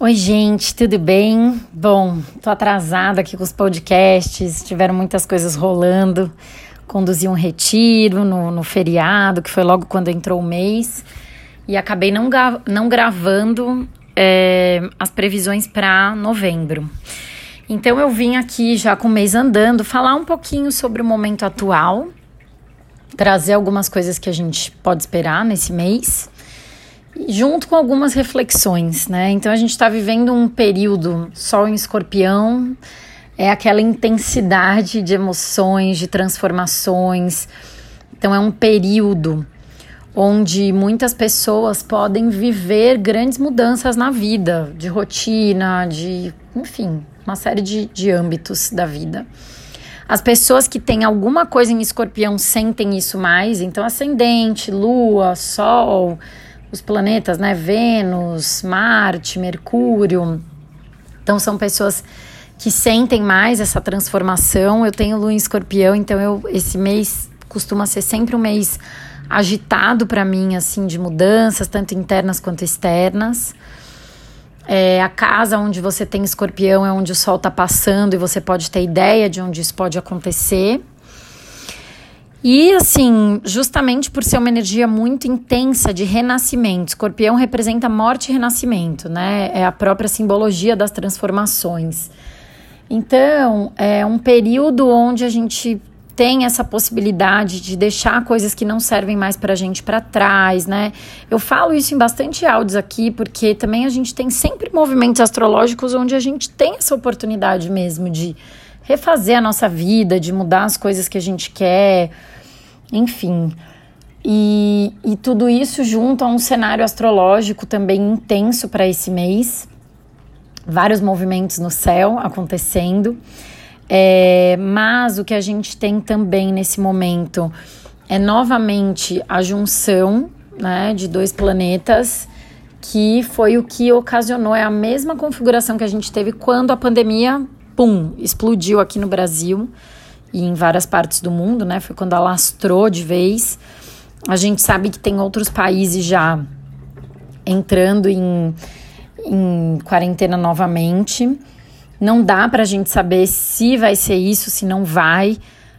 Oi, gente, tudo bem? Bom, tô atrasada aqui com os podcasts, tiveram muitas coisas rolando. Conduzi um retiro no, no feriado, que foi logo quando entrou o mês, e acabei não, não gravando é, as previsões para novembro. Então eu vim aqui já com o mês andando falar um pouquinho sobre o momento atual, trazer algumas coisas que a gente pode esperar nesse mês junto com algumas reflexões, né? Então a gente está vivendo um período Sol em Escorpião, é aquela intensidade de emoções, de transformações. Então é um período onde muitas pessoas podem viver grandes mudanças na vida, de rotina, de, enfim, uma série de, de âmbitos da vida. As pessoas que têm alguma coisa em escorpião sentem isso mais, então ascendente, lua, sol, os planetas, né? Vênus, Marte, Mercúrio. Então são pessoas que sentem mais essa transformação. Eu tenho lua em escorpião, então eu esse mês costuma ser sempre um mês agitado para mim, assim, de mudanças, tanto internas quanto externas. É, a casa onde você tem escorpião é onde o sol está passando e você pode ter ideia de onde isso pode acontecer. E assim, justamente por ser uma energia muito intensa de renascimento, escorpião representa morte e renascimento, né? É a própria simbologia das transformações. Então, é um período onde a gente tem essa possibilidade de deixar coisas que não servem mais para a gente para trás, né? Eu falo isso em bastante áudios aqui, porque também a gente tem sempre movimentos astrológicos onde a gente tem essa oportunidade mesmo de refazer a nossa vida, de mudar as coisas que a gente quer, enfim. E, e tudo isso junto a um cenário astrológico também intenso para esse mês, vários movimentos no céu acontecendo. É, mas o que a gente tem também nesse momento é novamente a junção né, de dois planetas, que foi o que ocasionou, é a mesma configuração que a gente teve quando a pandemia pum, explodiu aqui no Brasil e em várias partes do mundo, né? Foi quando alastrou de vez. A gente sabe que tem outros países já entrando em, em quarentena novamente. Não dá para a gente saber se vai ser isso, se não vai,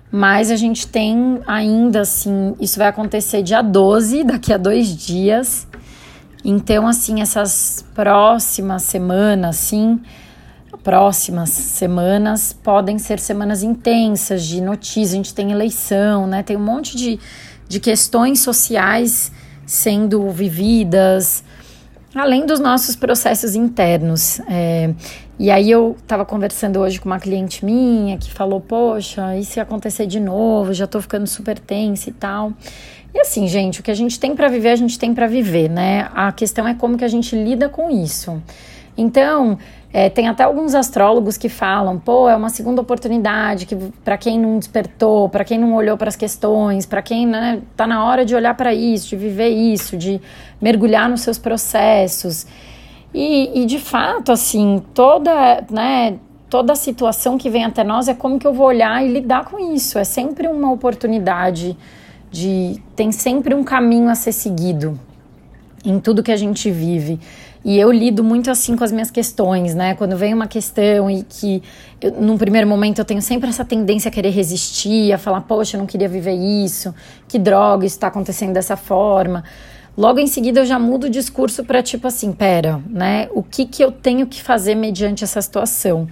mas a gente tem ainda assim, isso vai acontecer dia 12, daqui a dois dias. Então, assim, essas próximas semanas, assim, próximas semanas podem ser semanas intensas de notícias. A gente tem eleição, né? Tem um monte de, de questões sociais sendo vividas, além dos nossos processos internos. É, e aí eu estava conversando hoje com uma cliente minha que falou, poxa, e se acontecer de novo? Já estou ficando super tensa e tal. E assim, gente, o que a gente tem para viver, a gente tem para viver, né? A questão é como que a gente lida com isso. Então, é, tem até alguns astrólogos que falam, pô, é uma segunda oportunidade que para quem não despertou, para quem não olhou para as questões, para quem né, tá na hora de olhar para isso, de viver isso, de mergulhar nos seus processos. E, e de fato, assim, toda, né, toda situação que vem até nós é como que eu vou olhar e lidar com isso. É sempre uma oportunidade de tem sempre um caminho a ser seguido em tudo que a gente vive. E eu lido muito assim com as minhas questões, né? Quando vem uma questão e que, eu, num primeiro momento, eu tenho sempre essa tendência a querer resistir, a falar, poxa, eu não queria viver isso, que droga, isso está acontecendo dessa forma. Logo em seguida, eu já mudo o discurso para tipo assim: pera, né? O que, que eu tenho que fazer mediante essa situação?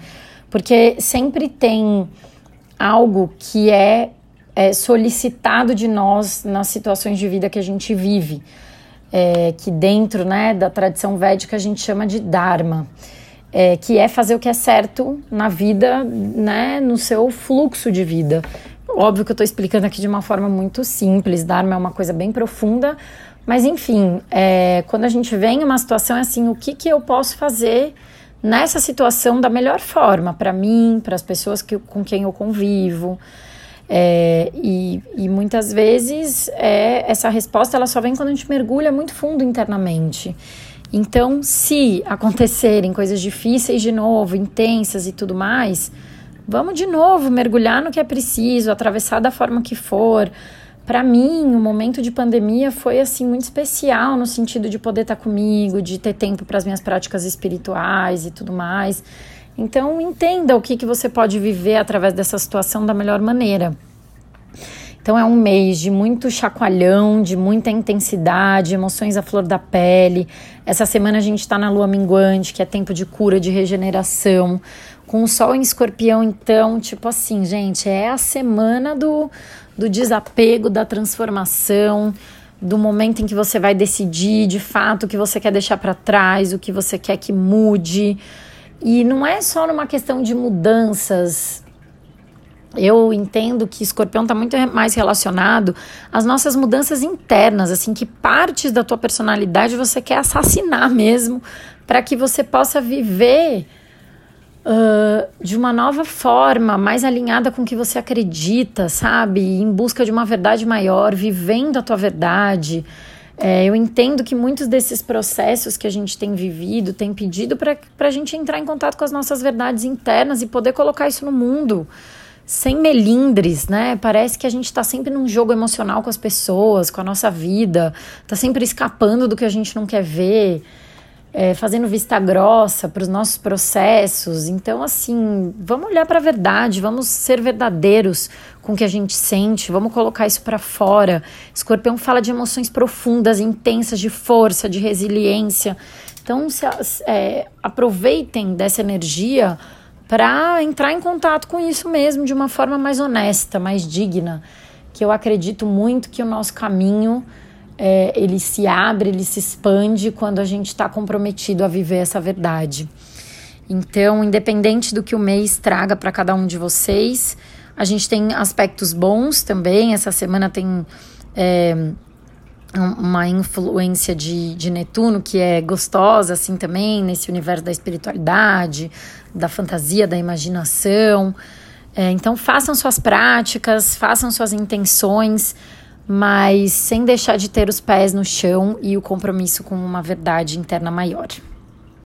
Porque sempre tem algo que é, é solicitado de nós nas situações de vida que a gente vive é, que dentro né, da tradição védica a gente chama de Dharma, é, que é fazer o que é certo na vida, né, no seu fluxo de vida. Óbvio que eu estou explicando aqui de uma forma muito simples, Dharma é uma coisa bem profunda, mas enfim, é, quando a gente vem em uma situação é assim, o que, que eu posso fazer nessa situação da melhor forma para mim, para as pessoas que, com quem eu convivo. É, e, e, muitas vezes é, essa resposta ela só vem quando a gente mergulha muito fundo internamente. Então, se acontecerem coisas difíceis de novo, intensas e tudo mais, vamos de novo mergulhar no que é preciso, atravessar da forma que for, para mim, o momento de pandemia foi assim muito especial no sentido de poder estar tá comigo, de ter tempo para as minhas práticas espirituais e tudo mais. Então, entenda o que, que você pode viver através dessa situação da melhor maneira. Então, é um mês de muito chacoalhão, de muita intensidade, emoções à flor da pele. Essa semana a gente está na lua minguante, que é tempo de cura, de regeneração. Com o sol em escorpião, então, tipo assim, gente, é a semana do do desapego, da transformação, do momento em que você vai decidir de fato o que você quer deixar para trás, o que você quer que mude. E não é só numa questão de mudanças. Eu entendo que escorpião está muito mais relacionado às nossas mudanças internas, assim, que partes da tua personalidade você quer assassinar mesmo, para que você possa viver uh, de uma nova forma, mais alinhada com o que você acredita, sabe? Em busca de uma verdade maior, vivendo a tua verdade. É, eu entendo que muitos desses processos que a gente tem vivido têm pedido para a gente entrar em contato com as nossas verdades internas e poder colocar isso no mundo sem melindres, né? Parece que a gente está sempre num jogo emocional com as pessoas, com a nossa vida, está sempre escapando do que a gente não quer ver é, fazendo vista grossa para os nossos processos. Então, assim, vamos olhar para a verdade, vamos ser verdadeiros com o que a gente sente, vamos colocar isso para fora. Escorpião fala de emoções profundas, intensas, de força, de resiliência. Então, se, é, aproveitem dessa energia para entrar em contato com isso mesmo de uma forma mais honesta, mais digna. Que eu acredito muito que o nosso caminho é, ele se abre, ele se expande quando a gente está comprometido a viver essa verdade. Então, independente do que o mês traga para cada um de vocês, a gente tem aspectos bons também. Essa semana tem é, uma influência de, de Netuno que é gostosa, assim também, nesse universo da espiritualidade, da fantasia, da imaginação. É, então, façam suas práticas, façam suas intenções mas sem deixar de ter os pés no chão e o compromisso com uma verdade interna maior.